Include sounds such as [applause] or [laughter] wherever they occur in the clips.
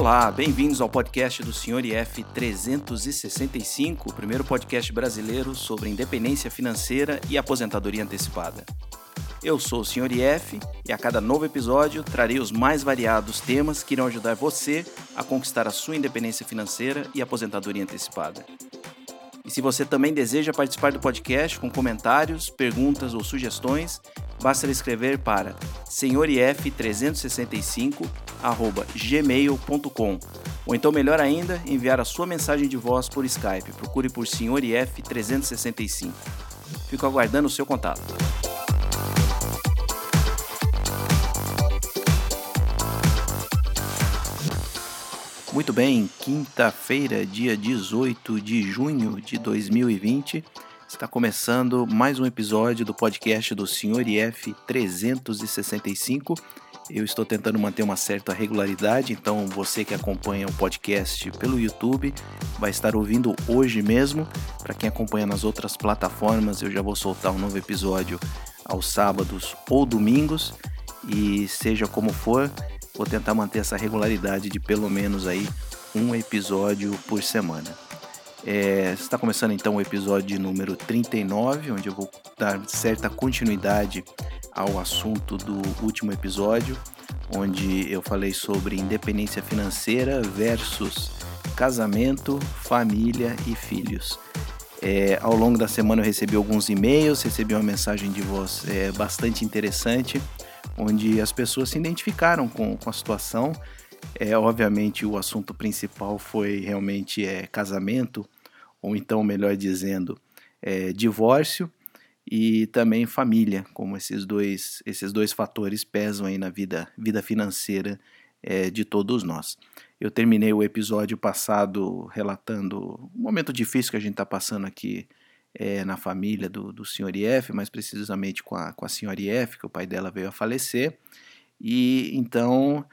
Olá, bem-vindos ao podcast do Sr. IF 365, o primeiro podcast brasileiro sobre independência financeira e aposentadoria antecipada. Eu sou o Sr. IF e a cada novo episódio trarei os mais variados temas que irão ajudar você a conquistar a sua independência financeira e aposentadoria antecipada. E se você também deseja participar do podcast com comentários, perguntas ou sugestões, basta escrever para senhorif365@gmail.com ou então melhor ainda, enviar a sua mensagem de voz por Skype. Procure por senhorif365. Fico aguardando o seu contato. Muito bem, quinta-feira, dia 18 de junho de 2020, está começando mais um episódio do podcast do Sr. IF 365. Eu estou tentando manter uma certa regularidade, então você que acompanha o podcast pelo YouTube vai estar ouvindo hoje mesmo. Para quem acompanha nas outras plataformas, eu já vou soltar um novo episódio aos sábados ou domingos. E seja como for, Vou tentar manter essa regularidade de pelo menos aí um episódio por semana. É, está começando então o episódio número 39, onde eu vou dar certa continuidade ao assunto do último episódio, onde eu falei sobre independência financeira versus casamento, família e filhos. É, ao longo da semana eu recebi alguns e-mails, recebi uma mensagem de voz é, bastante interessante onde as pessoas se identificaram com, com a situação. É, obviamente, o assunto principal foi realmente é, casamento, ou então, melhor dizendo, é, divórcio e também família, como esses dois, esses dois fatores pesam aí na vida, vida financeira é, de todos nós. Eu terminei o episódio passado relatando o momento difícil que a gente está passando aqui é, na família do, do Sr. IF, mais precisamente com a, com a senhora IF, que o pai dela veio a falecer. E então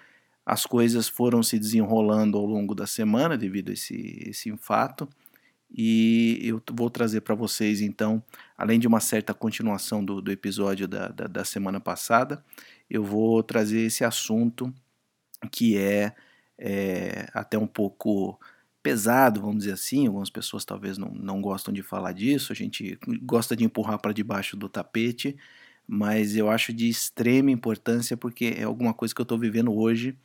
as coisas foram se desenrolando ao longo da semana devido a esse, esse fato. E eu vou trazer para vocês, então, além de uma certa continuação do, do episódio da, da, da semana passada, eu vou trazer esse assunto que é, é até um pouco pesado, vamos dizer assim. Algumas pessoas talvez não, não gostam de falar disso, a gente gosta de empurrar para debaixo do tapete, mas eu acho de extrema importância porque é alguma coisa que eu estou vivendo hoje,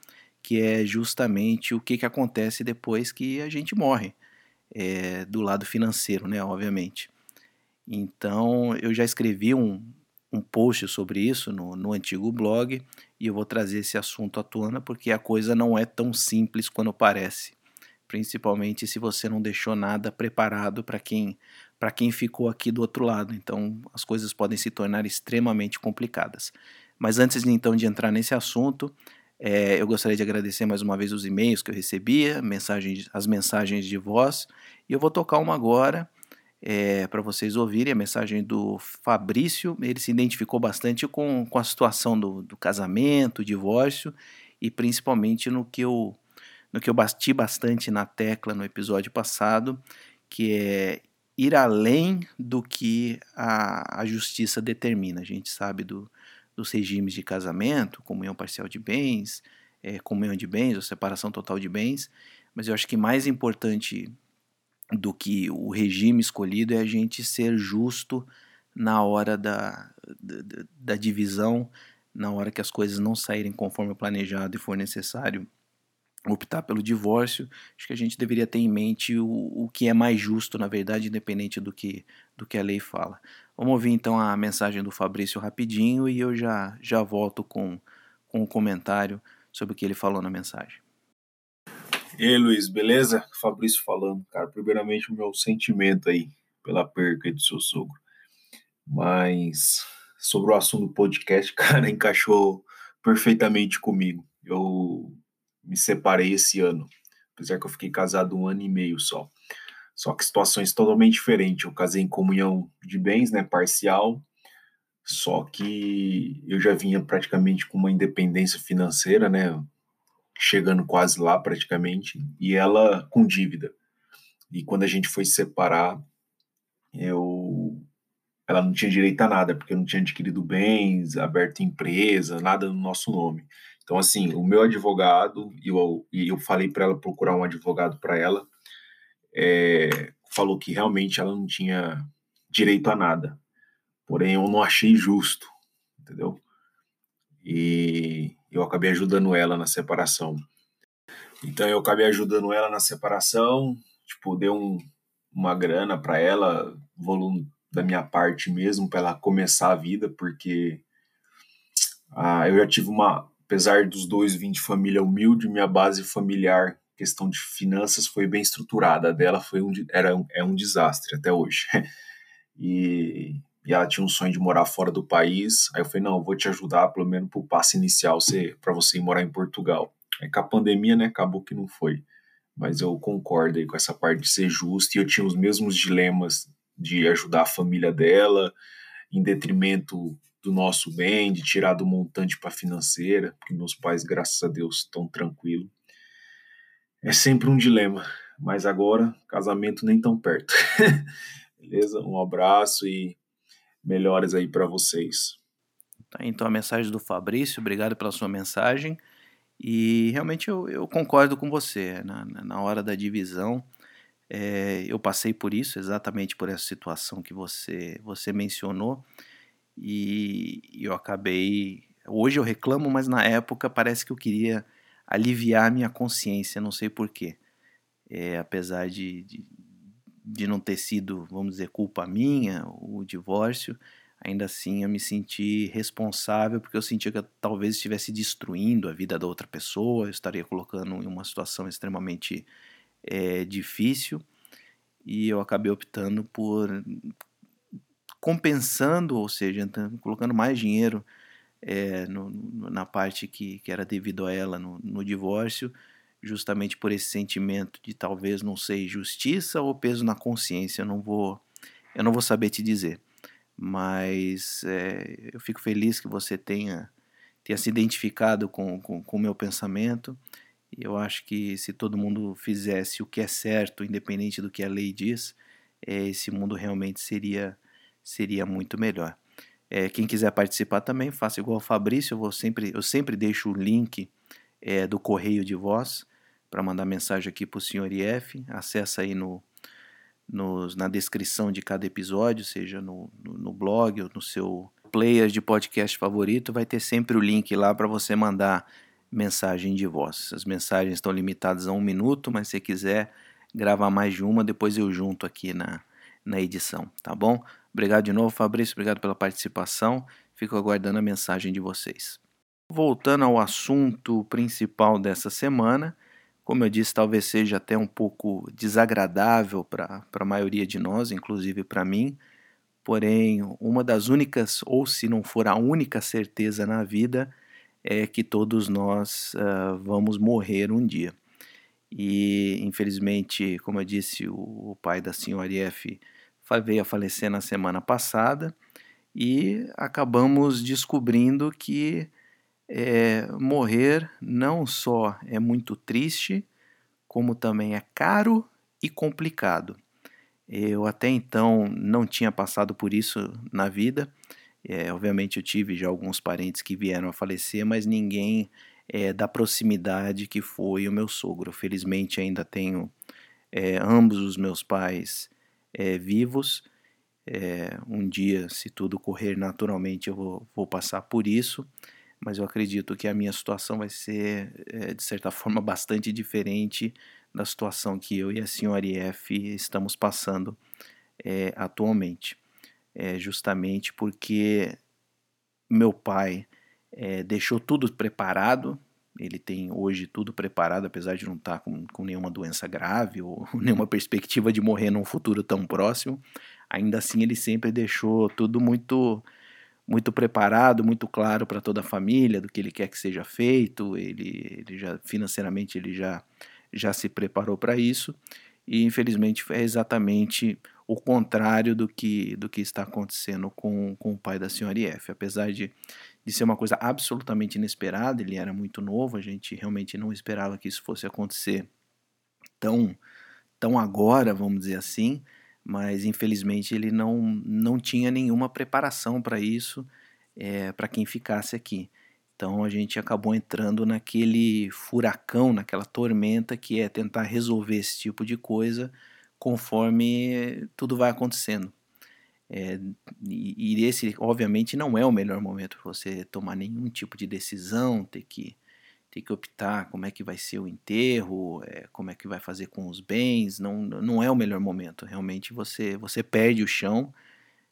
que é justamente o que, que acontece depois que a gente morre, é, do lado financeiro, né, obviamente. Então, eu já escrevi um, um post sobre isso no, no antigo blog e eu vou trazer esse assunto à tona porque a coisa não é tão simples quanto parece principalmente se você não deixou nada preparado para quem para quem ficou aqui do outro lado. Então, as coisas podem se tornar extremamente complicadas. Mas antes então de entrar nesse assunto, é, eu gostaria de agradecer mais uma vez os e-mails que eu recebia, mensagens, as mensagens de voz, e eu vou tocar uma agora é, para vocês ouvirem a mensagem do Fabrício. Ele se identificou bastante com, com a situação do, do casamento, divórcio, e principalmente no que eu no que eu bati bastante na tecla no episódio passado, que é ir além do que a, a justiça determina. A gente sabe do, dos regimes de casamento, comunhão parcial de bens, é, comunhão de bens ou separação total de bens, mas eu acho que mais importante do que o regime escolhido é a gente ser justo na hora da, da, da divisão, na hora que as coisas não saírem conforme planejado e for necessário optar pelo divórcio, acho que a gente deveria ter em mente o, o que é mais justo, na verdade, independente do que, do que a lei fala. Vamos ouvir então a mensagem do Fabrício rapidinho e eu já, já volto com, com o um comentário sobre o que ele falou na mensagem. E aí, Luiz, beleza? Fabrício falando, cara. Primeiramente, o meu sentimento aí pela perca de seu sogro. Mas sobre o assunto do podcast, [laughs] cara, encaixou perfeitamente comigo. Eu me separei esse ano, apesar que eu fiquei casado um ano e meio só. Só que situações totalmente diferentes. Eu casei em comunhão de bens, né, parcial, só que eu já vinha praticamente com uma independência financeira, né, chegando quase lá praticamente, e ela com dívida. E quando a gente foi separar, eu ela não tinha direito a nada, porque não tinha adquirido bens, aberto empresa, nada no nosso nome. Então, assim, o meu advogado, e eu, eu falei para ela procurar um advogado para ela, é, falou que realmente ela não tinha direito a nada. Porém, eu não achei justo, entendeu? E eu acabei ajudando ela na separação. Então, eu acabei ajudando ela na separação, tipo, dei um, uma grana para ela, volume da minha parte mesmo, para ela começar a vida, porque ah, eu já tive uma, apesar dos dois vir de família humilde, minha base familiar, questão de finanças, foi bem estruturada. A dela foi um, era um, é um desastre até hoje. [laughs] e, e ela tinha um sonho de morar fora do país. Aí eu falei, não, eu vou te ajudar, pelo menos para o passe inicial, para você ir morar em Portugal. É com a pandemia, né, acabou que não foi mas eu concordo aí com essa parte de ser justo, e eu tinha os mesmos dilemas de ajudar a família dela, em detrimento do nosso bem, de tirar do montante para financeira, porque meus pais, graças a Deus, estão tranquilos. É sempre um dilema, mas agora, casamento nem tão perto. [laughs] Beleza? Um abraço e melhores aí para vocês. Tá, então a mensagem do Fabrício, obrigado pela sua mensagem. E realmente eu, eu concordo com você. Na, na hora da divisão, é, eu passei por isso, exatamente por essa situação que você, você mencionou. E eu acabei. Hoje eu reclamo, mas na época parece que eu queria aliviar minha consciência, não sei porquê. É, apesar de, de, de não ter sido, vamos dizer, culpa minha, o divórcio, ainda assim eu me senti responsável porque eu sentia que eu talvez estivesse destruindo a vida da outra pessoa, eu estaria colocando em uma situação extremamente é, difícil e eu acabei optando por compensando, ou seja, colocando mais dinheiro é, no, na parte que, que era devido a ela no, no divórcio, justamente por esse sentimento de talvez não ser justiça ou peso na consciência, eu não vou, eu não vou saber te dizer mas é, eu fico feliz que você tenha, tenha se identificado com o com, com meu pensamento. E eu acho que se todo mundo fizesse o que é certo, independente do que a lei diz, é, esse mundo realmente seria, seria muito melhor. É, quem quiser participar também, faça igual o Fabrício, eu, vou sempre, eu sempre deixo o link é, do correio de voz para mandar mensagem aqui para o senhor IF. Acesse aí no, na descrição de cada episódio, seja no, no, no blog ou no seu player de podcast favorito, vai ter sempre o link lá para você mandar mensagem de voz. As mensagens estão limitadas a um minuto, mas se quiser gravar mais de uma, depois eu junto aqui na, na edição, tá bom? Obrigado de novo, Fabrício, obrigado pela participação. Fico aguardando a mensagem de vocês. Voltando ao assunto principal dessa semana, como eu disse, talvez seja até um pouco desagradável para a maioria de nós, inclusive para mim, porém, uma das únicas, ou se não for a única certeza na vida, é que todos nós uh, vamos morrer um dia. E, infelizmente, como eu disse, o, o pai da senhora F veio a falecer na semana passada e acabamos descobrindo que é, morrer não só é muito triste, como também é caro e complicado. Eu até então não tinha passado por isso na vida. É, obviamente eu tive já alguns parentes que vieram a falecer, mas ninguém é, da proximidade que foi o meu sogro. Felizmente ainda tenho é, ambos os meus pais é, vivos. É, um dia, se tudo correr naturalmente, eu vou, vou passar por isso mas eu acredito que a minha situação vai ser, é, de certa [laughs] forma, bastante diferente da situação que eu e a senhora IF estamos passando é, atualmente. É, justamente porque meu pai é, deixou tudo preparado, ele tem hoje tudo preparado, apesar de não estar com, com nenhuma doença grave ou [laughs] nenhuma perspectiva de morrer num futuro tão próximo, ainda assim ele sempre deixou tudo muito muito preparado, muito claro para toda a família do que ele quer que seja feito. Ele, ele já financeiramente ele já já se preparou para isso e infelizmente é exatamente o contrário do que do que está acontecendo com, com o pai da senhora IF. Apesar de, de ser uma coisa absolutamente inesperada, ele era muito novo, a gente realmente não esperava que isso fosse acontecer tão tão agora, vamos dizer assim, mas infelizmente ele não, não tinha nenhuma preparação para isso, é, para quem ficasse aqui. Então a gente acabou entrando naquele furacão, naquela tormenta que é tentar resolver esse tipo de coisa conforme tudo vai acontecendo. É, e, e esse, obviamente, não é o melhor momento para você tomar nenhum tipo de decisão, ter que, ter que optar como é que vai ser o enterro, é, como é que vai fazer com os bens. Não, não é o melhor momento. Realmente você, você perde o chão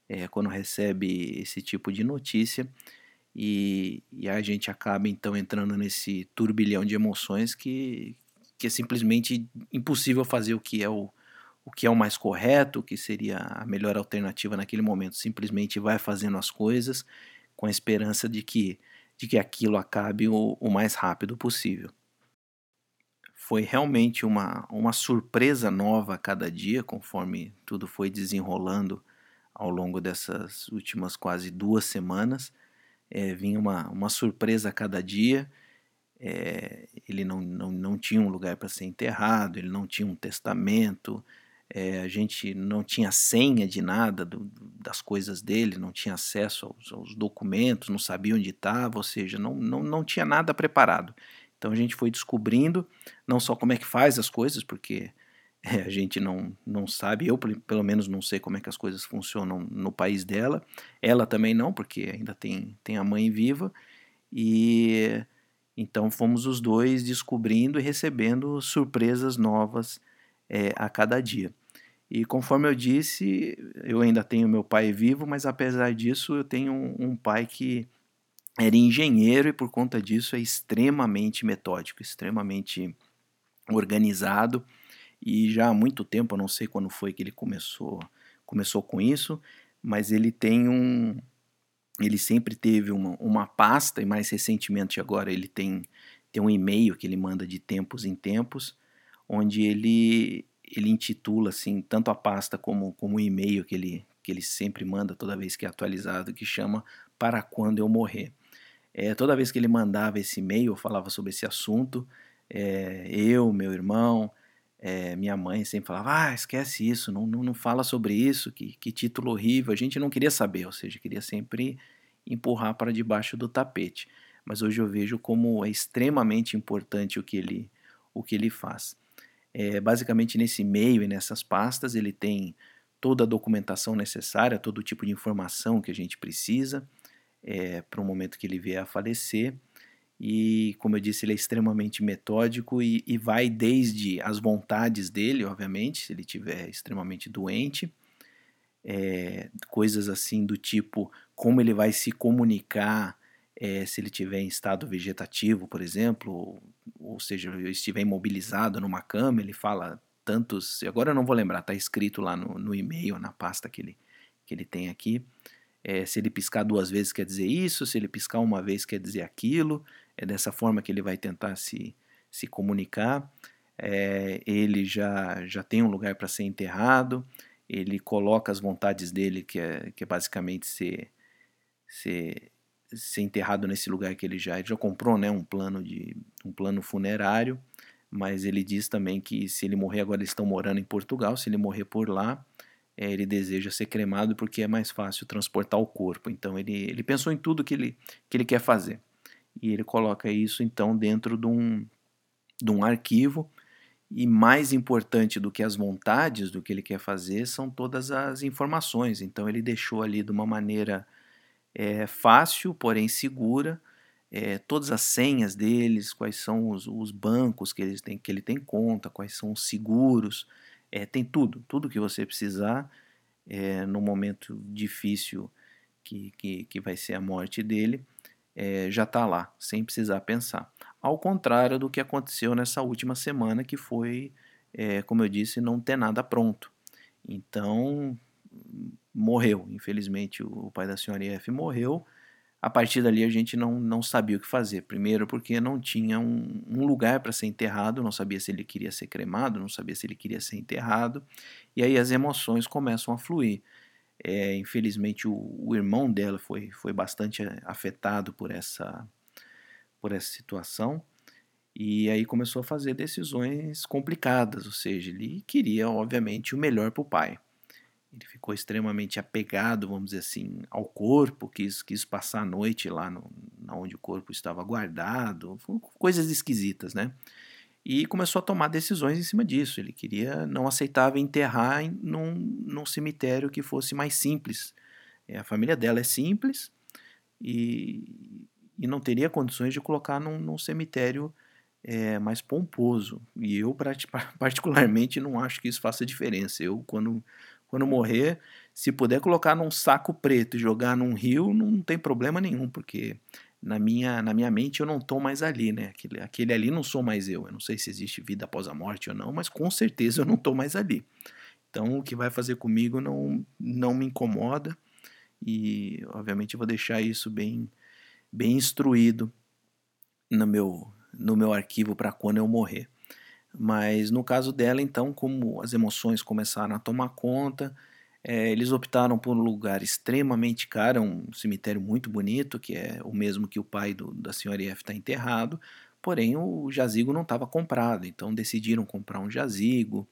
é, quando recebe esse tipo de notícia. E, e a gente acaba então entrando nesse turbilhão de emoções que, que é simplesmente impossível fazer o que é o, o que é o mais correto, o que seria a melhor alternativa naquele momento. Simplesmente vai fazendo as coisas com a esperança de que, de que aquilo acabe o, o mais rápido possível. Foi realmente uma, uma surpresa nova a cada dia, conforme tudo foi desenrolando ao longo dessas últimas quase duas semanas. É, vinha uma, uma surpresa a cada dia. É, ele não, não, não tinha um lugar para ser enterrado, ele não tinha um testamento, é, a gente não tinha senha de nada do, das coisas dele, não tinha acesso aos, aos documentos, não sabia onde estava, ou seja, não, não, não tinha nada preparado. Então a gente foi descobrindo não só como é que faz as coisas, porque é, [laughs] a gente não, não sabe, eu pelo menos não sei como é que as coisas funcionam no país dela, ela também não, porque ainda tem, tem a mãe viva, e então fomos os dois descobrindo e recebendo surpresas novas é, a cada dia. E conforme eu disse, eu ainda tenho meu pai vivo, mas apesar disso, eu tenho um, um pai que era engenheiro e por conta disso é extremamente metódico, extremamente organizado. E já há muito tempo, eu não sei quando foi que ele começou, começou com isso, mas ele tem um, ele sempre teve uma, uma pasta e mais recentemente agora ele tem, tem um e-mail que ele manda de tempos em tempos, onde ele ele intitula assim tanto a pasta como, como o e-mail que ele, que ele sempre manda toda vez que é atualizado, que chama Para Quando Eu Morrer. É, toda vez que ele mandava esse e-mail, falava sobre esse assunto, é, eu, meu irmão, é, minha mãe sempre falava: ah, esquece isso, não, não, não fala sobre isso, que, que título horrível. A gente não queria saber, ou seja, queria sempre empurrar para debaixo do tapete. Mas hoje eu vejo como é extremamente importante o que ele, o que ele faz. É, basicamente nesse e-mail e nessas pastas ele tem toda a documentação necessária, todo tipo de informação que a gente precisa é, para o momento que ele vier a falecer. E, como eu disse, ele é extremamente metódico e, e vai desde as vontades dele, obviamente, se ele estiver extremamente doente, é, coisas assim do tipo como ele vai se comunicar é, se ele estiver em estado vegetativo, por exemplo, ou seja, estiver imobilizado numa cama, ele fala tantos. Agora eu não vou lembrar, está escrito lá no, no e-mail, na pasta que ele, que ele tem aqui. É, se ele piscar duas vezes quer dizer isso, se ele piscar uma vez quer dizer aquilo. É dessa forma que ele vai tentar se, se comunicar. É, ele já, já tem um lugar para ser enterrado. Ele coloca as vontades dele, que é, que é basicamente ser, ser ser enterrado nesse lugar que ele já, ele já comprou, né, um plano de um plano funerário, mas ele diz também que se ele morrer agora eles estão morando em Portugal, se ele morrer por lá, é, ele deseja ser cremado porque é mais fácil transportar o corpo. Então ele, ele pensou em tudo que ele, que ele quer fazer. E ele coloca isso então dentro de um, de um arquivo. E mais importante do que as vontades do que ele quer fazer são todas as informações. Então ele deixou ali de uma maneira é fácil, porém segura. É, todas as senhas deles, quais são os, os, bancos que, eles têm, que ele tem conta, quais são os seguros, é, tem tudo, tudo que você precisar é, no momento difícil que, que, que, vai ser a morte dele, é, já está lá, sem precisar pensar. Ao contrário do que aconteceu nessa última semana, que foi, é, como eu disse, não ter nada pronto. Então, morreu. Infelizmente, o pai da senhora IF morreu. A partir dali, a gente não, não sabia o que fazer. Primeiro, porque não tinha um, um lugar para ser enterrado, não sabia se ele queria ser cremado, não sabia se ele queria ser enterrado. E aí as emoções começam a fluir. É, infelizmente, o, o, irmão dela foi, foi bastante afetado por essa, por essa situação. E aí começou a fazer decisões complicadas, ou seja, ele queria, obviamente, o melhor para o pai. Ele ficou extremamente apegado, vamos dizer assim, ao corpo, quis, quis passar a noite lá no, onde o corpo estava guardado, coisas esquisitas, né? E começou a tomar decisões em cima disso. Ele queria, não aceitava enterrar em, num, num cemitério que fosse mais simples. É, a família dela é simples e, e não teria condições de colocar num, num cemitério é, mais pomposo. E eu, [laughs] particularmente, não acho que isso faça diferença. Eu, quando quando morrer, se puder colocar num saco preto e jogar num rio, não tem problema nenhum, porque na minha, na minha mente eu não estou mais ali, né? Aquele, aquele ali não sou mais eu. Eu não sei se existe vida após a morte ou não, mas com certeza eu não estou mais ali. Então o que vai fazer comigo não, não me incomoda e obviamente eu vou deixar isso bem, bem instruído no meu, no meu arquivo para quando eu morrer. Mas no caso dela, então, como as emoções começaram a tomar conta, é, eles optaram por um lugar extremamente caro, um cemitério muito bonito, que é o mesmo que o pai do, da senhora F está enterrado, porém o jazigo não estava comprado, então decidiram comprar um jazigo.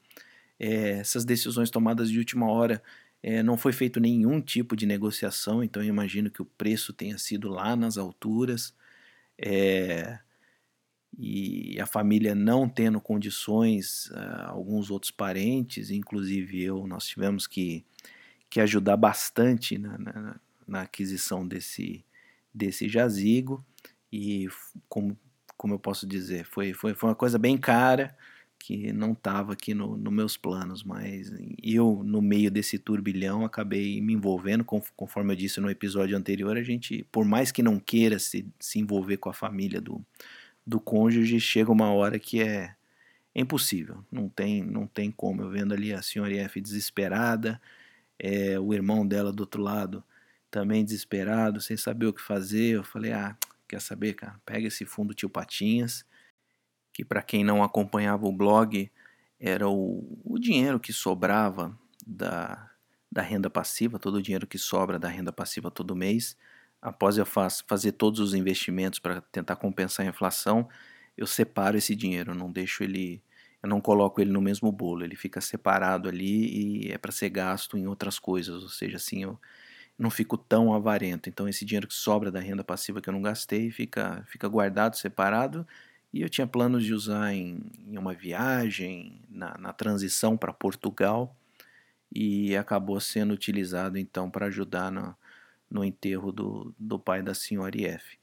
É, essas decisões tomadas de última hora é, não foi feito nenhum tipo de negociação, então eu imagino que o preço tenha sido lá nas alturas. É, e a família não tendo condições, uh, alguns outros parentes, inclusive eu, nós tivemos que, que ajudar bastante na, na, na aquisição desse, desse jazigo. E como, como eu posso dizer, foi, foi, foi uma coisa bem cara que não estava aqui nos no meus planos, mas eu, no meio desse turbilhão, acabei me envolvendo, conforme eu disse no episódio anterior, a gente, por mais que não queira se, se envolver com a família do, do cônjuge chega uma hora que é, impossível, não tem, não tem como. Eu vendo ali a senhora F desesperada, é, o irmão dela do outro lado também desesperado, sem saber o que fazer. Eu falei: ah, quer saber, cara? Pega esse fundo Tio Patinhas, que para quem não acompanhava o blog, era o, o dinheiro que sobrava da, da renda passiva, todo o dinheiro que sobra da renda passiva todo mês após eu faz, fazer todos os investimentos para tentar compensar a inflação, eu separo esse dinheiro, eu não deixo ele, eu não coloco ele no mesmo bolo, ele fica separado ali e é para ser gasto em outras coisas, ou seja, assim eu não fico tão avarento. Então esse dinheiro que sobra da renda passiva que eu não gastei fica, fica guardado, separado e eu tinha planos de usar em, em uma viagem, na, na transição para Portugal e acabou sendo utilizado então para ajudar na no enterro do, do pai da senhora IF.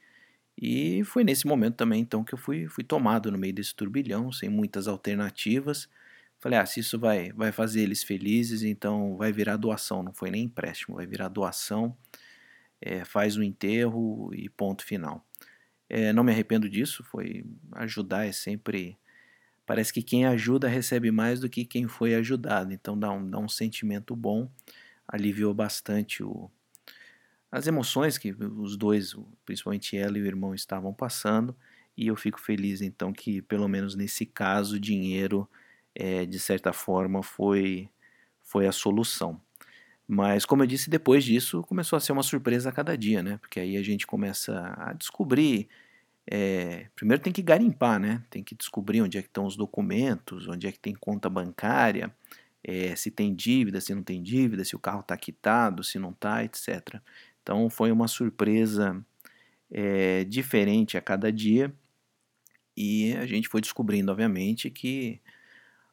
E foi nesse momento também então que eu fui, fui tomado no meio desse turbilhão, sem muitas alternativas. Falei, ah, se isso vai, vai fazer eles felizes, então vai virar doação, não foi nem empréstimo, vai virar doação, é, faz o enterro e ponto final. É, não me arrependo disso, foi ajudar é sempre. Parece que quem ajuda recebe mais do que quem foi ajudado, então dá um, dá um sentimento bom, aliviou bastante o, as emoções que os dois, principalmente ela e o irmão, estavam passando. E eu fico feliz então que, pelo menos nesse caso, o dinheiro, é, de certa forma, foi, foi a solução. Mas, como eu disse, depois disso começou a ser uma surpresa a cada dia, né? Porque aí a gente começa a descobrir. É, primeiro tem que garimpar, né? Tem que descobrir onde é que estão os documentos, onde é que tem conta bancária, é, se tem dívida, se não tem dívida, se o carro está quitado, se não está, etc. Então foi uma surpresa é, diferente a cada dia e a gente foi descobrindo, obviamente, que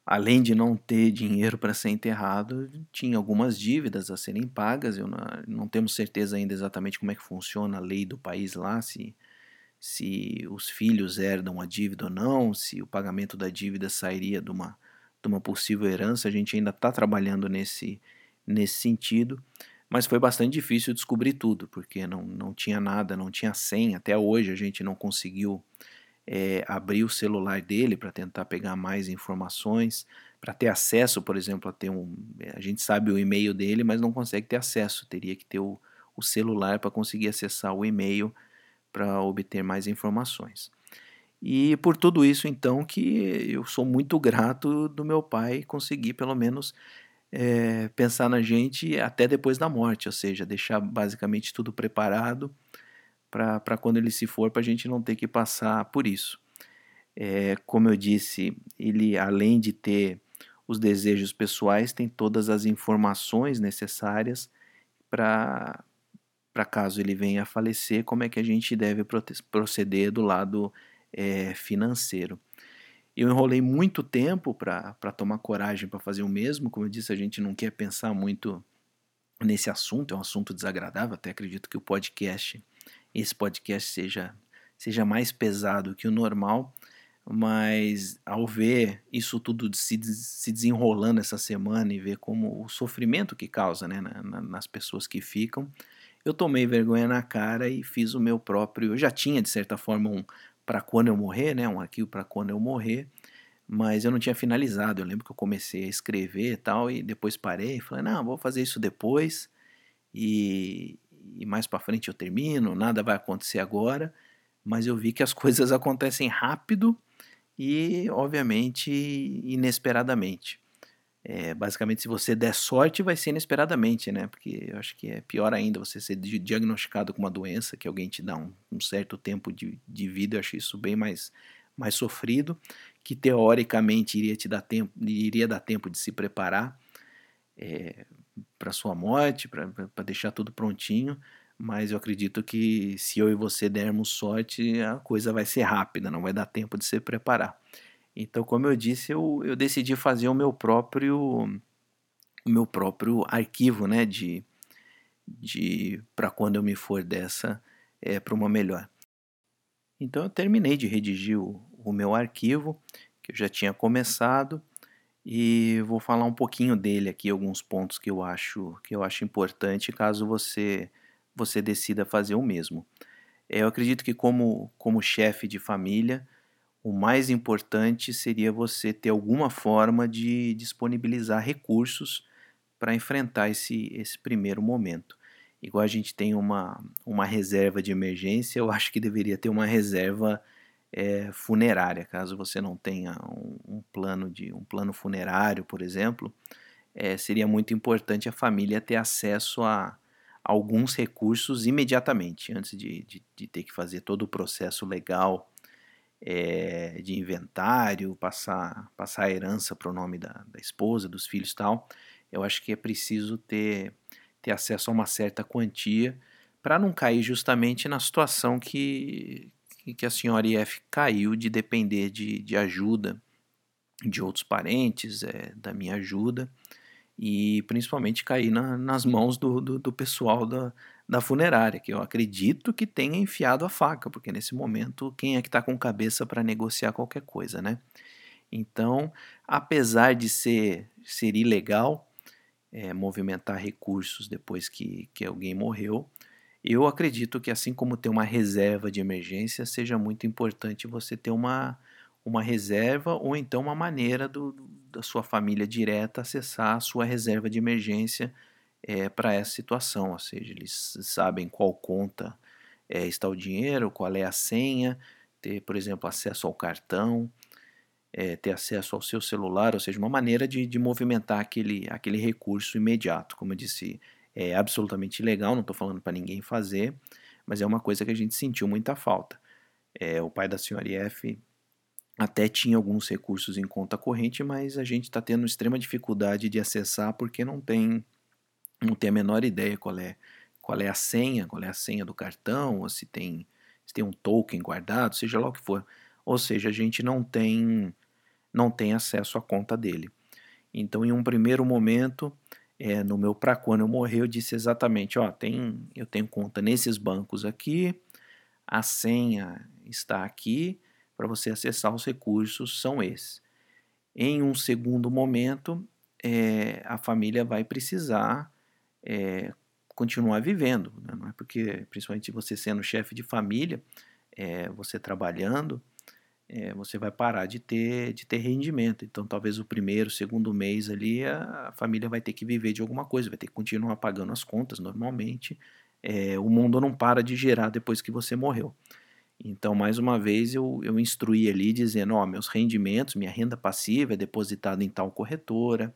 além de não ter dinheiro para ser enterrado, tinha algumas dívidas a serem pagas. Eu não, não, temos certeza ainda exatamente como é que funciona a lei do país lá, se, se os filhos herdam a dívida ou não, se o pagamento da dívida sairia de uma, de uma possível herança. A gente ainda está trabalhando nesse, nesse sentido. Mas foi bastante difícil descobrir tudo, porque não, não tinha nada, não tinha senha. Até hoje a gente não conseguiu é, abrir o celular dele para tentar pegar mais informações, para ter acesso, por exemplo, a ter um. A gente sabe o e-mail dele, mas não consegue ter acesso. Teria que ter o, o celular para conseguir acessar o e-mail para obter mais informações. E por tudo isso, então, que eu sou muito [laughs] grato do meu pai conseguir, pelo menos, é, pensar na gente até depois da morte, ou seja, deixar basicamente tudo preparado para quando ele se for, para a gente não ter que passar por isso. É, como eu disse, ele além de ter os desejos pessoais têm todas as informações necessárias para para caso ele venha a falecer, como é que a gente deve proceder do lado é, financeiro. Eu enrolei muito tempo para tomar coragem para fazer o mesmo. Como eu disse, a gente não quer pensar muito nesse assunto, é um assunto desagradável. Até acredito que o podcast, esse podcast, seja, seja mais pesado que o normal. Mas ao ver isso tudo se, se desenrolando essa semana e ver como o sofrimento que causa né, na, nas pessoas que ficam, eu tomei vergonha na cara e fiz o meu próprio. Eu já tinha, de certa forma, um para quando eu morrer, né? Um arquivo para quando eu morrer, mas eu não tinha finalizado. Eu lembro que eu comecei a escrever e tal, e depois parei e falei, não, vou fazer isso depois, e, e mais para frente eu termino, nada vai acontecer agora. Mas eu vi que as [laughs] coisas acontecem rápido e, obviamente, inesperadamente. É, basicamente, se você der sorte, vai ser inesperadamente, né? Porque eu acho que é pior ainda você ser diagnosticado com uma doença que alguém te dá um, um certo tempo de, de, vida. Eu acho isso bem mais, mais sofrido, que teoricamente iria te dar tempo, iria dar tempo de se preparar é, para sua morte, para deixar tudo prontinho. Mas eu acredito que se eu e você dermos sorte, a coisa vai ser rápida, não vai dar tempo de se preparar. Então, como eu disse, eu, eu decidi fazer o meu próprio o meu próprio arquivo, né, de, de para quando eu me for dessa é, para uma melhor. Então eu terminei de redigir o, o meu arquivo que eu já tinha começado e vou falar um pouquinho dele aqui, alguns pontos que eu acho que eu acho importante caso você você decida fazer o mesmo. É, eu acredito que como como chefe de família o mais importante seria você ter alguma forma de disponibilizar recursos para enfrentar esse, esse primeiro momento. Igual a gente tem uma, uma reserva de emergência, eu acho que deveria ter uma reserva é, funerária, caso você não tenha um, um, plano de um plano funerário, por exemplo, é, seria muito importante a família ter acesso a, alguns recursos imediatamente, antes de, de, de ter que fazer todo o processo legal é, de inventário, passar, passar a herança para o nome da, da esposa, dos filhos e tal, eu acho que é preciso ter, ter acesso a uma certa quantia para não cair justamente na situação que, que a senhora IF caiu de depender de, de ajuda de outros parentes, é, da minha ajuda, e principalmente cair na, nas mãos do, do, do pessoal da, da funerária, que eu acredito que tenha enfiado a faca, porque nesse momento quem é que está com cabeça para negociar qualquer coisa, né? Então, apesar de ser, ser ilegal é, movimentar recursos depois que, que alguém morreu, eu acredito que assim como ter uma reserva de emergência, seja muito importante você ter uma, uma reserva ou então uma maneira do, da sua família direta acessar a sua reserva de emergência é, para essa situação, ou seja, eles sabem qual conta é, está o dinheiro, qual é a senha, ter, por exemplo, acesso ao cartão, é, ter acesso ao seu celular, ou seja, uma maneira de, de movimentar aquele, aquele recurso imediato. Como eu disse, é absolutamente legal, não estou falando para ninguém fazer, mas é uma coisa que a gente sentiu muita falta. É, o pai da senhora IF até tinha alguns recursos em conta corrente, mas a gente está tendo extrema dificuldade de acessar porque não tem não tem a menor ideia qual é, qual é a senha, qual é a senha do cartão, ou se tem, se tem um token guardado, seja lá o que for. Ou seja, a gente não tem, não tem acesso à conta dele. Então, em um primeiro momento, é, no meu para quando eu morrer, eu disse exatamente, ó, tem, eu tenho conta nesses bancos aqui, a senha está aqui, para você acessar os recursos são esses. Em um segundo momento, é, a família vai precisar é, continuar vivendo. Né? Não é porque, principalmente você sendo chefe de família, é, você trabalhando, é, você vai parar de ter, de ter rendimento. Então, talvez o primeiro, segundo mês ali, a, família vai ter que viver de alguma coisa, vai ter que continuar pagando as contas normalmente. É, o mundo não para de gerar depois que você morreu. Então, mais uma vez, eu, eu instruí ali dizendo: ó, meus rendimentos, minha renda passiva é depositada em tal corretora,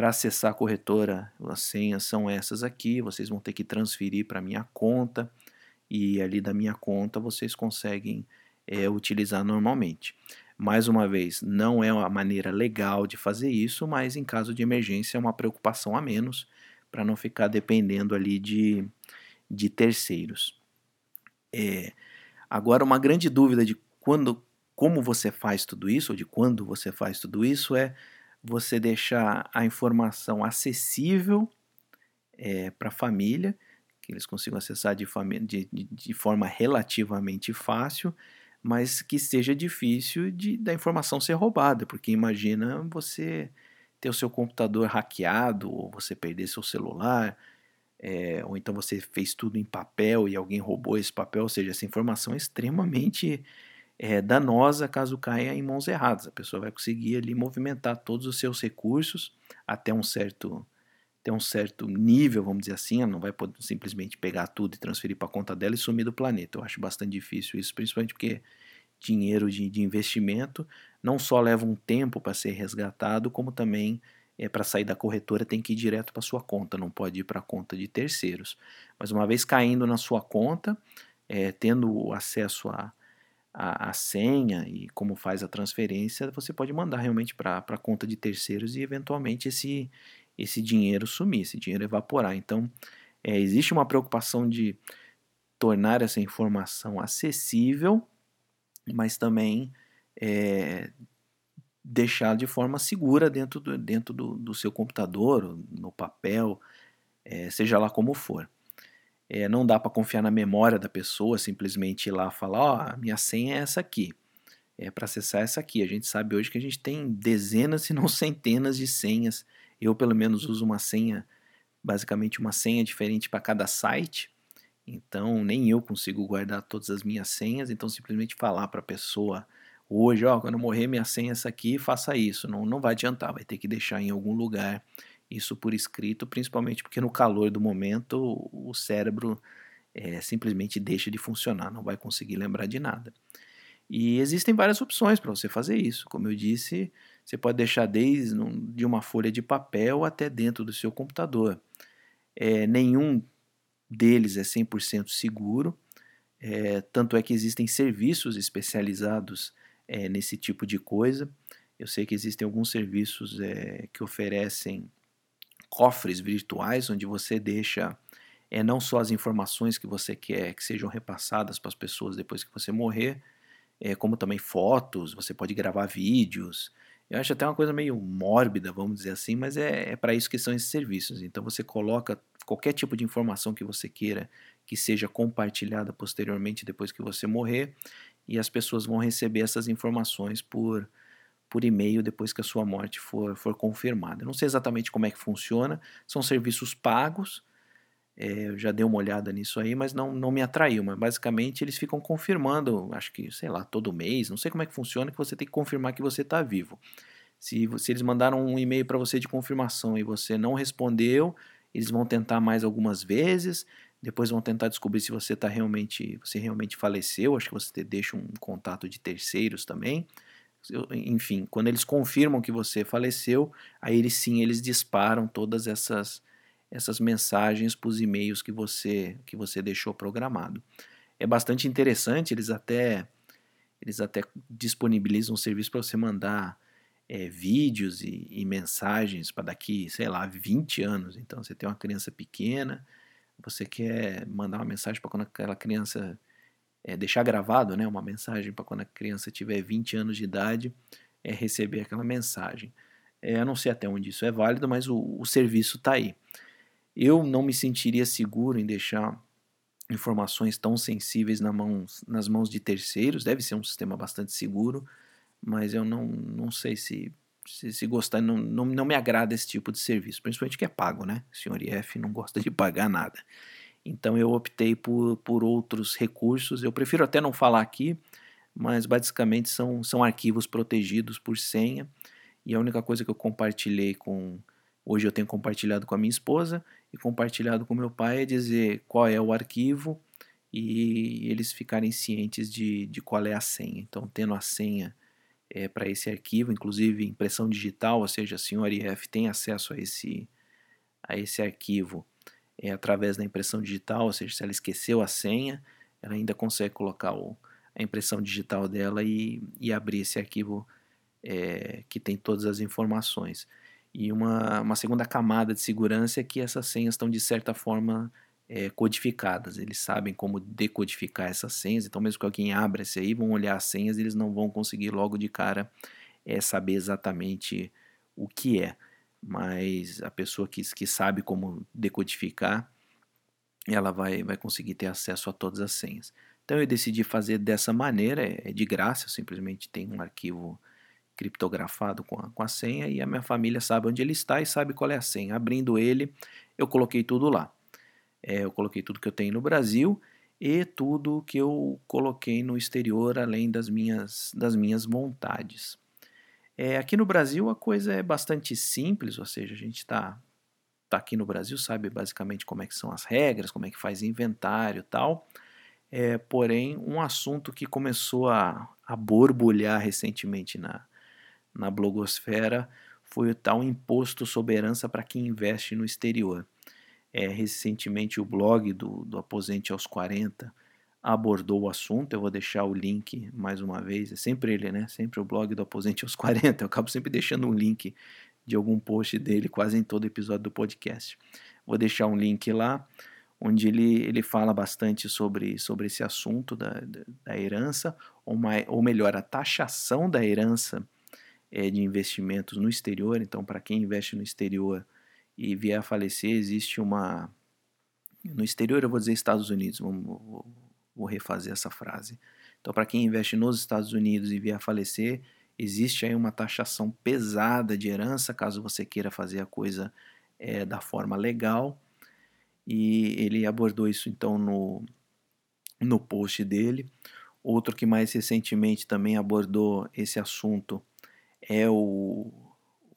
para acessar a corretora, as senhas são essas aqui, vocês vão ter que transferir para minha conta e ali da minha conta vocês conseguem é, utilizar normalmente. Mais uma vez, não é a maneira legal de fazer isso, mas em caso de emergência é uma preocupação a menos para não ficar dependendo ali de, de terceiros. É, agora, uma grande dúvida de quando, como você faz tudo isso, ou de quando você faz tudo isso, é você deixar a informação acessível é, para a família, que eles consigam acessar de, de, de, forma relativamente fácil, mas que seja difícil de, da informação ser roubada, porque imagina você ter o seu computador hackeado, ou você perder seu celular, é, ou então você fez tudo em papel e alguém roubou esse papel, ou seja, essa informação é extremamente é, danosa caso caia em mãos erradas. A pessoa vai conseguir ali movimentar todos os seus recursos até um certo até um certo nível, vamos dizer assim, ela não vai poder simplesmente pegar tudo e transferir para a conta dela e sumir do planeta. Eu acho bastante difícil isso, principalmente porque dinheiro de, de investimento não só leva um tempo para ser resgatado, como também é, para sair da corretora tem que ir direto para sua conta, não pode ir para a conta de terceiros. Mas uma vez caindo na sua conta, é, tendo acesso a, a, a, senha e como faz a transferência, você pode mandar realmente para a conta de terceiros e eventualmente esse, esse dinheiro sumir, esse dinheiro evaporar. Então, é, existe uma preocupação de tornar essa informação acessível, mas também é, deixar de forma segura dentro do, dentro do, do seu computador, no papel, é, seja lá como for. É, não dá para confiar na memória da pessoa, simplesmente ir lá falar: Ó, oh, minha senha é essa aqui. É para acessar essa aqui. A gente sabe hoje que a gente tem dezenas, se não centenas de senhas. Eu, pelo menos, uso uma senha, basicamente uma senha diferente para cada site. Então, nem eu consigo guardar todas as minhas senhas. Então, simplesmente falar para a pessoa hoje, ó, quando eu morrer minha senha é essa aqui, faça isso. Não, não vai adiantar, vai ter que deixar em algum lugar isso por escrito, principalmente porque no calor do momento o cérebro é, simplesmente deixa de funcionar, não vai conseguir lembrar de nada. E existem várias opções para você fazer isso. Como eu disse, você pode deixar desde de uma folha de papel até dentro do seu computador. É, nenhum deles é 100% seguro, é, tanto é que existem serviços especializados é, nesse tipo de coisa. Eu sei que existem alguns serviços é, que oferecem cofres virtuais onde você deixa é, não só as informações que você quer que sejam repassadas para as pessoas depois que você morrer, é, como também fotos, você pode gravar vídeos. Eu acho até uma coisa meio mórbida, vamos dizer assim, mas é, é para isso que são esses serviços. Então você coloca qualquer tipo de informação que você queira que seja compartilhada posteriormente depois que você morrer e as pessoas vão receber essas informações por, por e-mail depois que a sua morte for, for confirmada. Eu não sei exatamente como é que funciona, são serviços pagos, é, eu já dei uma olhada nisso aí, mas não, não me atraiu. Mas basicamente eles ficam confirmando, acho que, sei lá, todo mês, não sei como é que funciona, que você tem que confirmar que você está vivo. Se, se eles mandaram um e-mail para você de confirmação e você não respondeu, eles vão tentar mais algumas vezes. Depois vão tentar descobrir se você tá realmente, você realmente faleceu. Acho que você deixa um contato de terceiros também. Enfim, quando eles confirmam que você faleceu, aí eles sim eles disparam todas essas essas mensagens para os e-mails que você que você deixou programado. É bastante interessante. Eles até eles até disponibilizam um serviço para você mandar é, vídeos e, e mensagens para daqui, sei lá, 20 anos. Então você tem uma criança pequena você quer mandar uma mensagem para quando aquela criança é, deixar gravado, né, uma mensagem para quando a criança tiver 20 anos de idade é, receber aquela mensagem. É, eu não sei até onde isso é válido, mas o, o serviço está aí. Eu não me sentiria seguro em deixar informações tão sensíveis na mãos, nas mãos de terceiros. Deve ser um sistema bastante seguro, mas eu não, não sei se se, se gostar, não, não, não me agrada esse tipo de serviço, principalmente que é pago, né? O senhor IF não gosta de pagar nada. Então eu optei por, por outros recursos. Eu prefiro até não falar aqui, mas basicamente são, são arquivos protegidos por senha. E a única coisa que eu compartilhei com. Hoje eu tenho compartilhado com a minha esposa e compartilhado com meu pai é dizer qual é o arquivo e eles ficarem cientes de, de qual é a senha. Então, tendo a senha é, para esse arquivo, inclusive impressão digital, ou seja, a senhora IF tem acesso a esse, a esse arquivo é, através da impressão digital, ou seja, se ela esqueceu a senha, ela ainda consegue colocar o, a impressão digital dela e, e abrir esse arquivo é, que tem todas as informações. E uma, uma segunda camada de segurança é que essas senhas estão, de certa forma, é, codificadas. Eles sabem como decodificar essas senhas, então, mesmo que alguém abra esse aí, vão olhar as senhas, eles não vão conseguir logo de cara é, saber exatamente o que é. Mas a pessoa que, que sabe como decodificar, ela vai, vai conseguir ter acesso a todas as senhas. Então eu decidi fazer dessa maneira, é, é de graça, eu simplesmente tenho um arquivo criptografado com a, com a senha e a minha família sabe onde ele está e sabe qual é a senha. Abrindo ele, eu coloquei tudo lá. É, eu coloquei tudo que eu tenho no Brasil e tudo que eu coloquei no exterior, além das minhas, das minhas vontades. É, aqui no Brasil a coisa é bastante simples, ou seja, a gente está tá aqui no Brasil, sabe basicamente como é que são as regras, como é que faz inventário e tal. É, porém, um assunto que começou a, a borbulhar recentemente na, na blogosfera foi o tal imposto sobre herança para quem investe no exterior. É, recentemente o blog do, do Aposente aos 40 abordou o assunto, eu vou deixar o link mais uma vez, é sempre ele, né? Sempre o blog do Aposente aos [laughs] 40, eu acabo sempre deixando um link de algum post dele quase em todo episódio do podcast. Vou deixar um link lá, onde ele, ele fala bastante sobre, sobre esse assunto da, da, da herança, ou, mais, ou melhor, a taxação da herança é, de investimentos no exterior. Então, para quem investe no exterior e vier a falecer, existe uma. No exterior, eu vou dizer Estados Unidos, vamos, vou, refazer essa frase. Então, para quem investe nos Estados Unidos e vier a falecer, existe aí uma taxação pesada de herança, caso você queira fazer a coisa é, da forma legal. E ele abordou isso então no, no post dele. Outro que mais recentemente também abordou esse assunto é o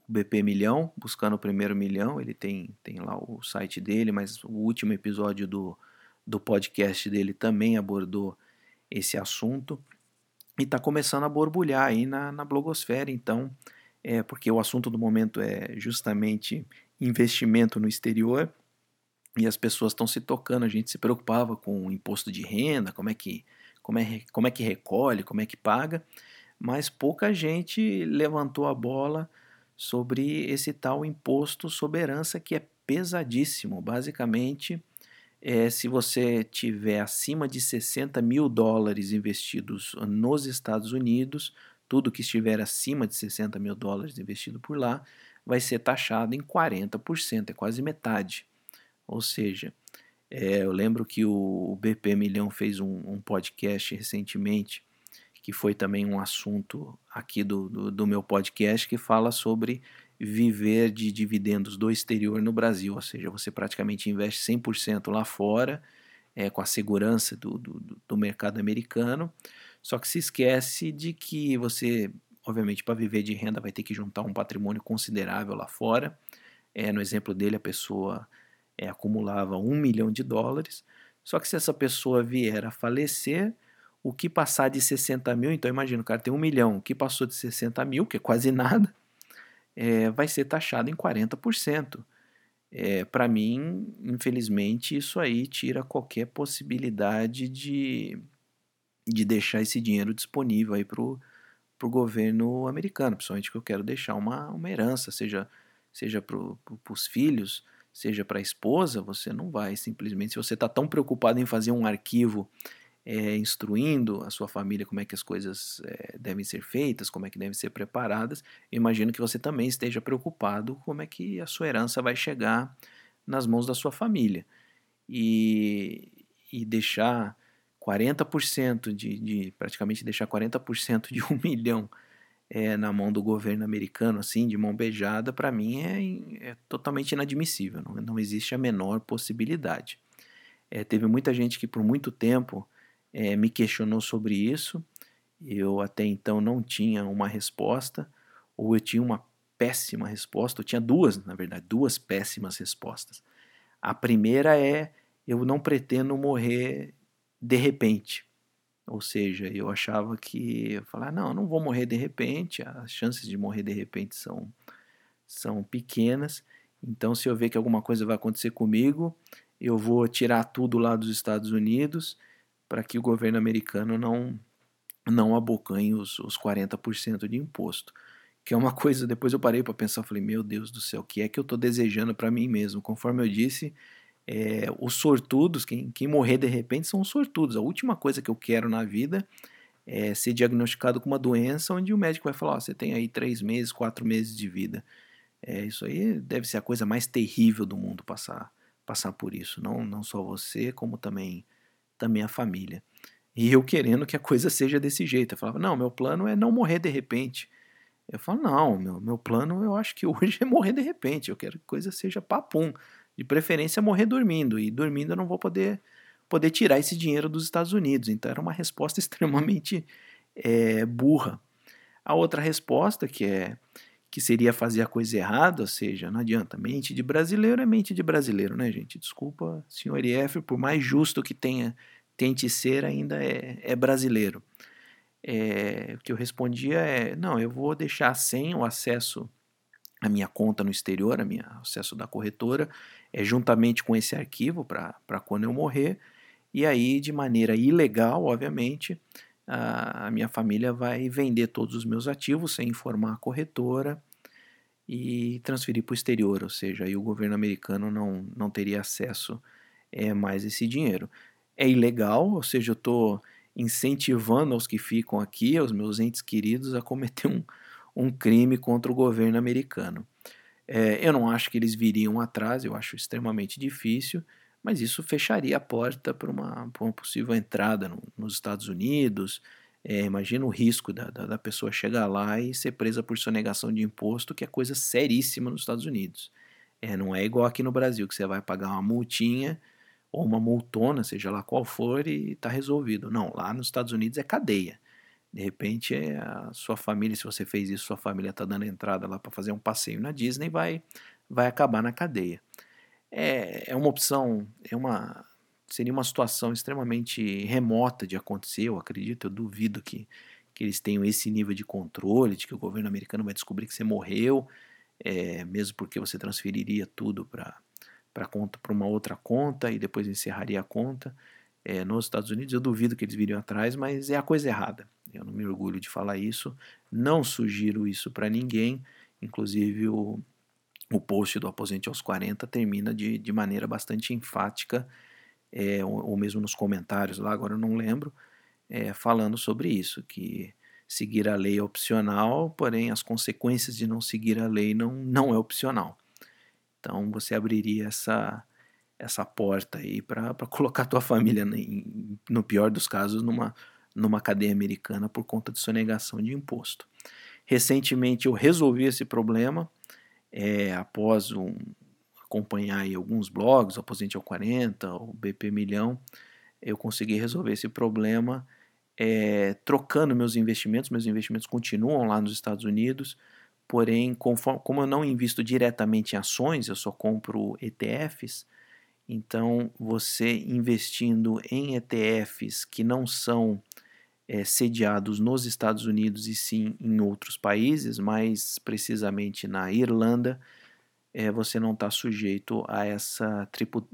BP Milhão, buscando o primeiro milhão. Ele tem, tem lá o site dele, mas o último episódio do, do podcast dele também abordou esse assunto. E está começando a borbulhar aí na, na blogosfera, então, é porque o assunto do momento é justamente investimento no exterior e as pessoas estão se tocando. A gente se preocupava com o imposto de renda, como é que, como é, como é que recolhe, como é que paga mas pouca gente levantou a bola sobre esse tal imposto sobre herança que é pesadíssimo. Basicamente, é, se você tiver acima de 60 mil dólares investidos nos Estados Unidos, tudo que estiver acima de 60 mil dólares investido por lá vai ser taxado em 40%, é quase metade. Ou seja, é, eu lembro que o BP Milhão fez um, um podcast recentemente que foi também um assunto aqui do, do, do, meu podcast, que fala sobre viver de dividendos do exterior no Brasil, ou seja, você praticamente investe 100% lá fora, é, com a segurança do, do, do mercado americano, só que se esquece de que você, obviamente, para viver de renda vai ter que juntar um patrimônio considerável lá fora. É, no exemplo dele, a pessoa é, acumulava um milhão de dólares, só que se essa pessoa vier a falecer, o que passar de 60 mil, então imagina, o cara tem um milhão, o que passou de 60 mil, que é quase nada, é, vai ser taxado em 40%. É, Para mim, infelizmente, isso aí tira qualquer possibilidade de, de deixar esse dinheiro disponível aí para o governo americano, principalmente que eu quero deixar uma, uma herança, seja, seja para os filhos, seja para a esposa, você não vai simplesmente, se você está tão preocupado em fazer um arquivo é, instruindo a sua família como é que as coisas é, devem ser feitas, como é que devem ser preparadas, eu imagino que você também esteja preocupado como é que a sua herança vai chegar nas mãos da sua família. E, e deixar 40% de, de, praticamente deixar 40% de um [laughs] milhão é, na mão do governo americano, assim, de mão beijada, para mim é, é, totalmente inadmissível, não, não existe a menor possibilidade. É, teve muita gente que por muito tempo é, me questionou sobre isso. Eu até então não tinha uma resposta, ou eu tinha uma péssima resposta. Eu tinha duas, na verdade, duas péssimas respostas. A primeira é: eu não pretendo morrer de repente. Ou seja, eu achava que, eu falar, não, não vou morrer de repente, as chances de morrer de repente são, são pequenas. Então, se eu ver que alguma coisa vai acontecer comigo, eu vou tirar tudo lá dos Estados Unidos para que o governo americano não não abocanhe os, os 40% de imposto. Que é uma coisa, depois eu parei para pensar, falei, meu Deus do céu, o que é que eu estou desejando para mim mesmo? Conforme eu disse, é, os sortudos, quem, quem morrer de repente são os sortudos. A última coisa que eu quero na vida é ser diagnosticado com uma doença onde o médico vai falar: oh, você tem aí três meses, quatro meses de vida. É, isso aí deve ser a coisa mais terrível do mundo passar passar por isso. Não, não só você, como também, também a família. E eu querendo que a coisa seja desse jeito. Eu falava: não, meu plano é não morrer de repente. Eu falo: não, meu, meu plano eu acho que [laughs] hoje é morrer de repente. Eu quero que a coisa seja papum. De preferência morrer dormindo. E dormindo eu não vou poder poder tirar esse dinheiro dos Estados Unidos. Então era uma resposta [laughs] extremamente é, burra. A outra resposta, que é que seria fazer a coisa errada, ou seja, não adianta, mente de brasileiro é mente de brasileiro, né, gente? Desculpa, senhor IF, por mais justo que tenha tente ser, ainda é, é brasileiro. É, o que eu respondia é, não, eu vou deixar sem o acesso à minha conta no exterior, a minha acesso da corretora, é, juntamente com esse arquivo para quando eu morrer, e aí, de maneira ilegal, obviamente, a minha família vai vender todos os meus ativos sem informar a corretora e transferir para o exterior, ou seja, aí o governo americano não, não teria acesso é, mais esse dinheiro. É ilegal, ou seja, eu estou incentivando aos que ficam aqui, aos meus entes queridos, a cometer um, um crime contra o governo americano. É, eu não acho que eles viriam atrás, eu acho extremamente difícil, mas isso fecharia a porta para uma, uma possível entrada no, nos Estados Unidos. É, imagina o risco da, da, da, pessoa chegar lá e ser presa por sonegação de imposto, que é coisa seríssima nos Estados Unidos. É, não é igual aqui no Brasil, que você vai pagar uma multinha ou uma multona, seja lá qual for, e está resolvido. Não, lá nos Estados Unidos é cadeia. De repente, é a sua família, se você fez isso, sua família está dando entrada lá para fazer um passeio na Disney, vai, vai acabar na cadeia é, é uma opção, é uma seria uma situação extremamente remota de acontecer, eu acredito, eu duvido que, que eles tenham esse nível de controle, de que o governo americano vai descobrir que você morreu, é, mesmo porque você transferiria tudo para para conta para uma outra conta e depois encerraria a conta. É, nos Estados Unidos eu duvido que eles viriam atrás, mas é a coisa errada. Eu não me orgulho de falar isso, não sugiro isso para ninguém, inclusive o, o post do Aposente aos 40 termina de, de maneira bastante enfática, é, ou, ou, mesmo nos comentários lá, agora eu não lembro, é, falando sobre isso, que seguir a lei é opcional, porém as consequências de não seguir a lei não, não é opcional. Então você abriria essa, essa porta aí para colocar tua família, em, no pior dos casos, numa, numa cadeia americana por conta de sonegação de imposto. Recentemente eu resolvi esse problema, é, após um, acompanhar alguns blogs, o Aposente ao 40, o BP Milhão, eu consegui resolver esse problema é, trocando meus investimentos. Meus investimentos continuam lá nos Estados Unidos, porém, conforme, como eu não invisto diretamente em ações, eu só compro ETFs. Então, você investindo em ETFs que não são é, sediados nos Estados Unidos e sim em outros países, mais precisamente na Irlanda, é, você não está sujeito a essa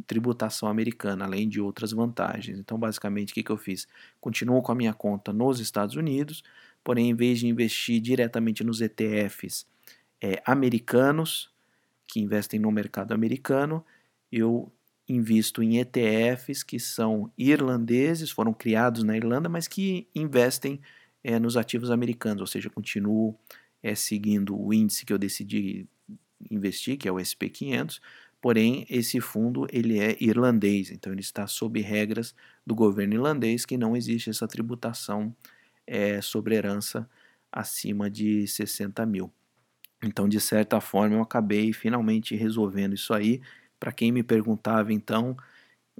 tributação americana, além de outras vantagens. Então, basicamente, o que, que eu fiz? Continuo com a minha conta nos Estados Unidos, porém, em vez de investir diretamente nos ETFs é, americanos, que investem no mercado americano, eu invisto em ETFs que são irlandeses, foram criados na Irlanda, mas que investem é, nos ativos americanos, ou seja, continuo é, seguindo o índice que eu decidi investir, que é o SP500, porém esse fundo ele é irlandês, então ele está sob regras do governo irlandês que não existe essa tributação é, sobre herança acima de 60 mil. Então, de certa forma, eu acabei finalmente resolvendo isso aí para quem me perguntava, então,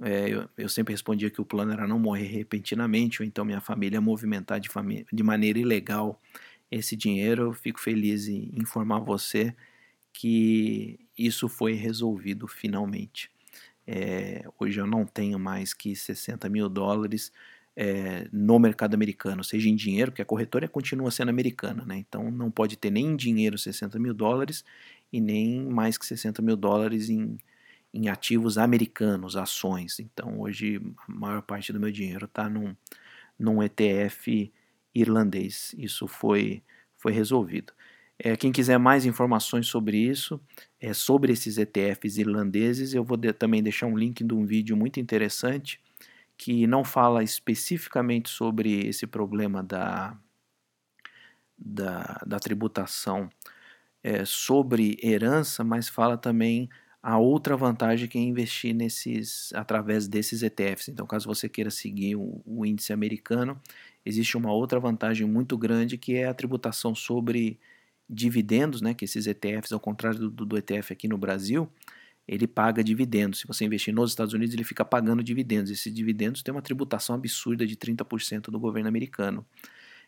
é, eu, eu, sempre respondia que o plano era não morrer repentinamente, ou então minha família movimentar de, família, de maneira ilegal esse dinheiro. Eu fico feliz em informar você que isso foi resolvido finalmente. É, hoje eu não tenho mais que 60 mil dólares é, no mercado americano, seja em dinheiro, porque a corretora continua sendo americana, né? então não pode ter nem em dinheiro 60 mil dólares e nem mais que 60 mil dólares em, em ativos americanos, ações. Então hoje a maior parte do meu dinheiro está num, num ETF irlandês. Isso foi, foi resolvido. É, quem quiser mais informações sobre isso, é, sobre esses ETFs irlandeses, eu vou de, também deixar um link de um vídeo muito interessante que não fala especificamente sobre esse problema da, da, da tributação é, sobre herança, mas fala também a outra vantagem que é investir nesses através desses ETFs. Então, caso você queira seguir o, o índice americano, existe uma outra vantagem muito grande que é a tributação sobre dividendos, né, que esses ETFs, ao contrário do, do ETF aqui no Brasil, ele paga dividendos. Se você investir nos Estados Unidos, ele fica pagando dividendos. Esses dividendos têm uma tributação absurda de 30% do governo americano.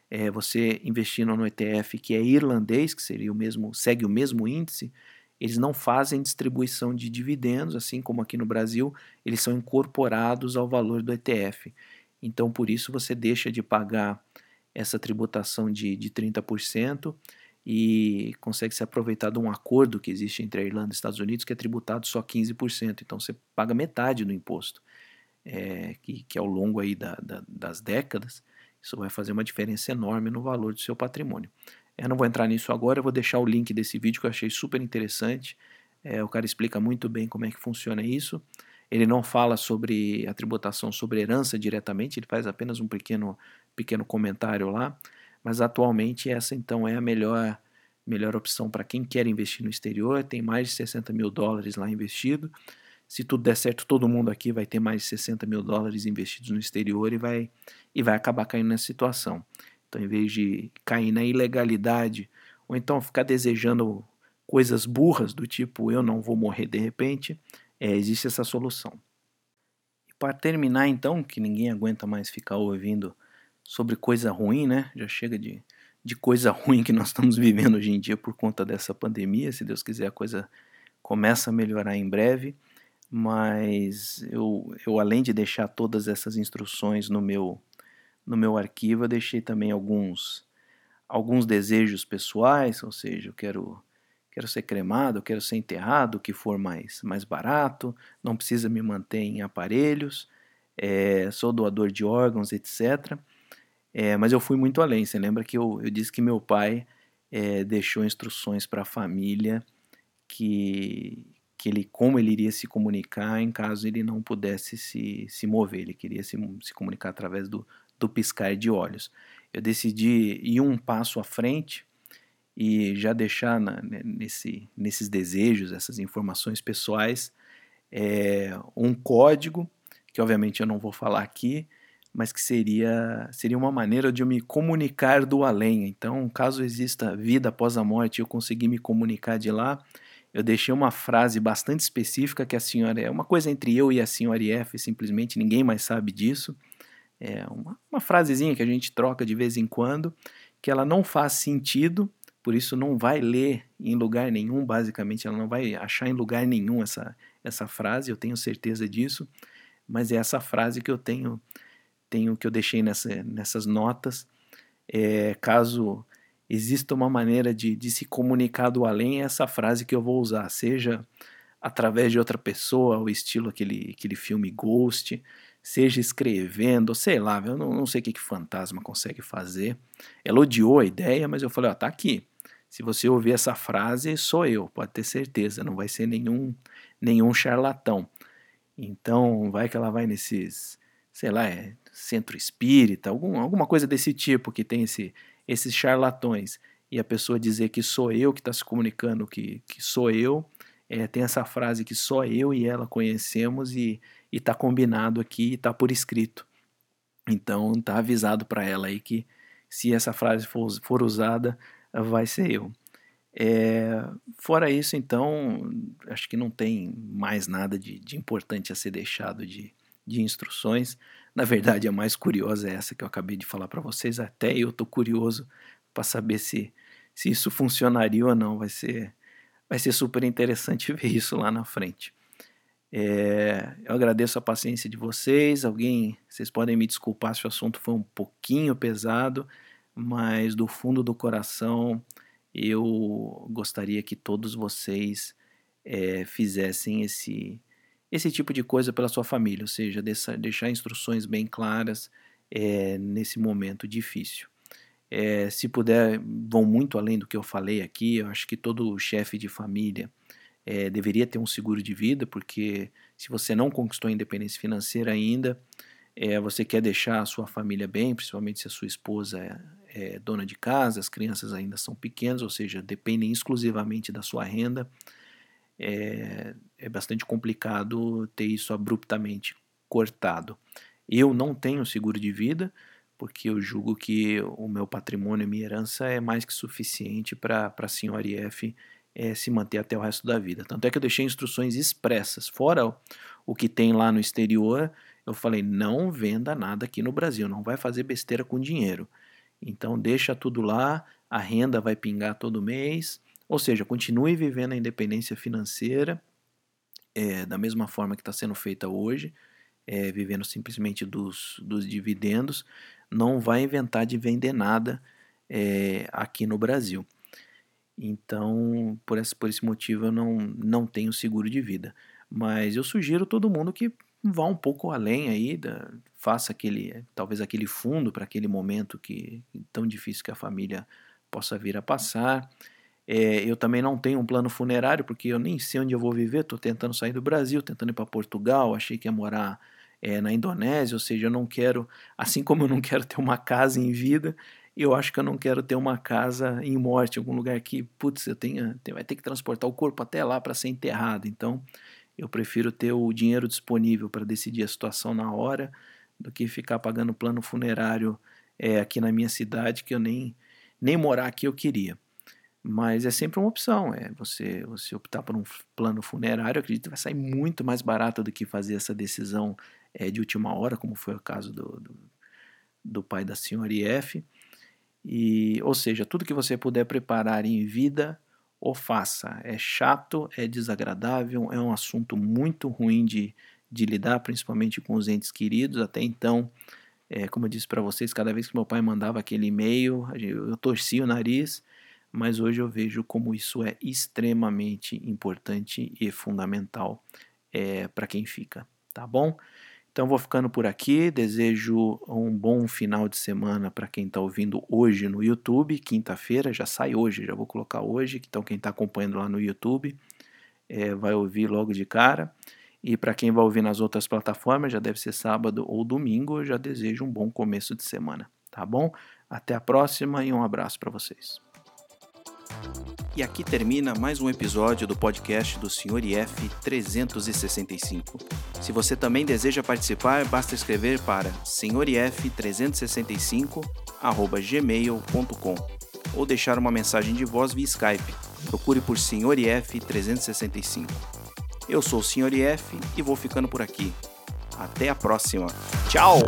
É, você investindo no ETF que é irlandês, que seria o mesmo, segue o mesmo índice, eles não fazem distribuição de dividendos, assim como aqui no Brasil, eles são incorporados ao valor do ETF. Então, por isso, você deixa de pagar essa tributação de, de 30% e consegue se aproveitar de um acordo que existe entre a Irlanda e os Estados Unidos que é tributado só 15%. Então você paga metade do imposto, é, que, que ao longo aí da, da, das décadas isso vai fazer uma diferença enorme no valor do seu patrimônio. Eu não vou entrar nisso agora, eu vou deixar o link desse vídeo que eu achei super interessante. É, o cara explica muito bem como é que funciona isso. Ele não fala sobre a tributação sobre herança diretamente, ele faz apenas um pequeno, pequeno comentário lá mas atualmente essa então é a melhor, melhor opção para quem quer investir no exterior. Tem mais de 60 mil dólares lá investido. Se tudo der certo, todo mundo aqui vai ter mais de 60 mil dólares investidos no exterior e vai, e vai acabar caindo nessa situação. Então, em vez de cair na ilegalidade, ou então ficar desejando coisas burras do tipo eu não vou morrer de repente, é, existe essa solução. E para terminar, então, que ninguém aguenta mais ficar ouvindo sobre coisa ruim, né? Já chega de, de coisa [laughs] ruim que nós estamos vivendo hoje em dia por conta dessa pandemia. Se Deus quiser, a coisa começa a melhorar em breve. Mas eu, eu além de deixar todas essas instruções no meu, no meu arquivo, eu deixei também alguns, alguns desejos pessoais, ou seja, eu quero quero ser cremado, quero ser enterrado, o que for mais, mais barato, não precisa me manter em aparelhos, é, sou doador de órgãos, etc. É, mas eu fui muito além. Você lembra que eu, eu disse que meu pai é, deixou instruções para a família que, que ele, como ele iria se comunicar em caso ele não pudesse se, se mover. Ele queria se, se comunicar através do, do piscar de olhos. Eu decidi ir um passo à frente e já deixar na, né, nesse, nesses desejos, essas informações pessoais, é, um código, que obviamente eu não vou falar aqui, mas que seria, seria uma maneira de eu me comunicar do além. Então, caso exista vida após a morte e eu conseguir me comunicar de lá, eu deixei uma frase bastante específica que a senhora é uma coisa entre eu e a senhora F, simplesmente ninguém mais sabe disso. É uma, uma frasezinha que a gente troca de vez em quando, que ela não faz sentido, por isso não vai ler em lugar nenhum, basicamente, ela não vai achar em lugar nenhum essa, essa frase, eu tenho certeza disso, mas é essa frase que eu tenho tenho que eu deixei nessa, nessas notas. É, caso exista uma maneira de, de se comunicar do além, é essa frase que eu vou usar, seja através de outra pessoa, o estilo aquele, aquele filme Ghost, seja escrevendo, sei lá, eu não, não sei o que, que fantasma consegue fazer. Ela odiou a ideia, mas eu falei, ó, tá aqui. Se você ouvir essa frase, sou eu, pode ter certeza, não vai ser nenhum, nenhum charlatão. Então, vai que ela vai nesses, sei lá, é centro espírita, algum, alguma coisa desse tipo que tem esse, esses charlatões, e a pessoa dizer que sou eu que está se comunicando, que, que sou eu, é, tem essa frase que só eu e ela conhecemos e está combinado aqui, está por escrito. Então está avisado para ela aí que se essa frase for, for usada, vai ser eu. É, fora isso, então, acho que não tem mais nada de, de importante a ser deixado de, de instruções. Na verdade, a mais curiosa é essa que eu acabei de falar para vocês. Até eu estou curioso para saber se, se isso funcionaria ou não. Vai ser, vai ser super interessante [laughs] ver isso lá na frente. É, eu agradeço a paciência de vocês. Alguém, vocês podem me desculpar se o assunto foi um pouquinho pesado, mas do fundo do coração eu gostaria que todos vocês é, fizessem esse esse tipo de coisa pela sua família, ou seja, deixar instruções bem claras é, nesse momento difícil. É, se puder, vão muito além do que eu falei aqui. Eu acho que todo chefe de família é, deveria ter um seguro de vida, porque se você não conquistou a independência financeira ainda, você quer deixar a sua família bem, principalmente se a sua esposa é, é dona de casa, as crianças ainda são pequenas, ou seja, dependem exclusivamente da sua renda. É, é bastante complicado ter isso abruptamente cortado. Eu não tenho seguro de vida, porque eu julgo que o meu patrimônio e minha herança é mais que suficiente para a senhora IF é, se manter até o resto da vida. Tanto é que eu deixei instruções expressas, fora o, o que tem lá no exterior, eu falei, não venda nada aqui no Brasil, não vai fazer besteira com dinheiro. Então deixa tudo lá, a renda vai pingar todo mês, ou seja, continue vivendo a independência financeira é, da mesma forma que está sendo feita hoje, é, vivendo simplesmente dos, dos dividendos, não vai inventar de vender nada é, aqui no Brasil. Então, por esse, por esse motivo, eu não, não tenho seguro de vida. Mas eu sugiro todo mundo que vá um pouco além aí, da, faça aquele, talvez aquele fundo para aquele momento que tão difícil que a família possa vir a passar. É, eu também não tenho um plano funerário, porque eu nem sei onde eu vou viver. Estou tentando sair do Brasil, tentando ir para Portugal. Achei que ia morar é, na Indonésia, ou seja, eu não quero, assim como eu não quero ter uma casa em vida, eu acho que eu não quero ter uma casa em morte, algum lugar que, putz, eu tenha, vai ter que transportar o corpo até lá para ser enterrado. Então, eu prefiro ter o dinheiro disponível para decidir a situação na hora do que ficar pagando plano funerário é, aqui na minha cidade, que eu nem, nem morar aqui eu queria. Mas é sempre uma opção, é você, você optar por um plano funerário, acredito que vai sair muito mais barato do que fazer essa decisão é, de última hora, como foi o caso do, do, do pai da senhora IF. E, ou seja, tudo que você puder preparar em vida, o faça. É chato, é desagradável, é um assunto muito ruim de, de lidar, principalmente com os entes queridos. Até então, é, como eu disse para vocês, cada vez que meu pai mandava aquele e-mail, eu torcia o nariz, mas hoje eu vejo como isso é extremamente importante e fundamental é, para quem fica, tá bom? Então vou ficando por aqui. Desejo um bom final de semana para quem está ouvindo hoje no YouTube. Quinta-feira já sai hoje, já vou colocar hoje. Então quem está acompanhando lá no YouTube é, vai ouvir logo de cara. E para quem vai ouvir nas outras plataformas, já deve ser sábado ou domingo. Eu já desejo um bom começo de semana, tá bom? Até a próxima e um abraço para vocês. E aqui termina mais um episódio do podcast do Sr. IF 365. Se você também deseja participar, basta escrever para senhorif365@gmail.com ou deixar uma mensagem de voz via Skype. Procure por Sr. IF 365. Eu sou o Sr. IF e vou ficando por aqui. Até a próxima. Tchau!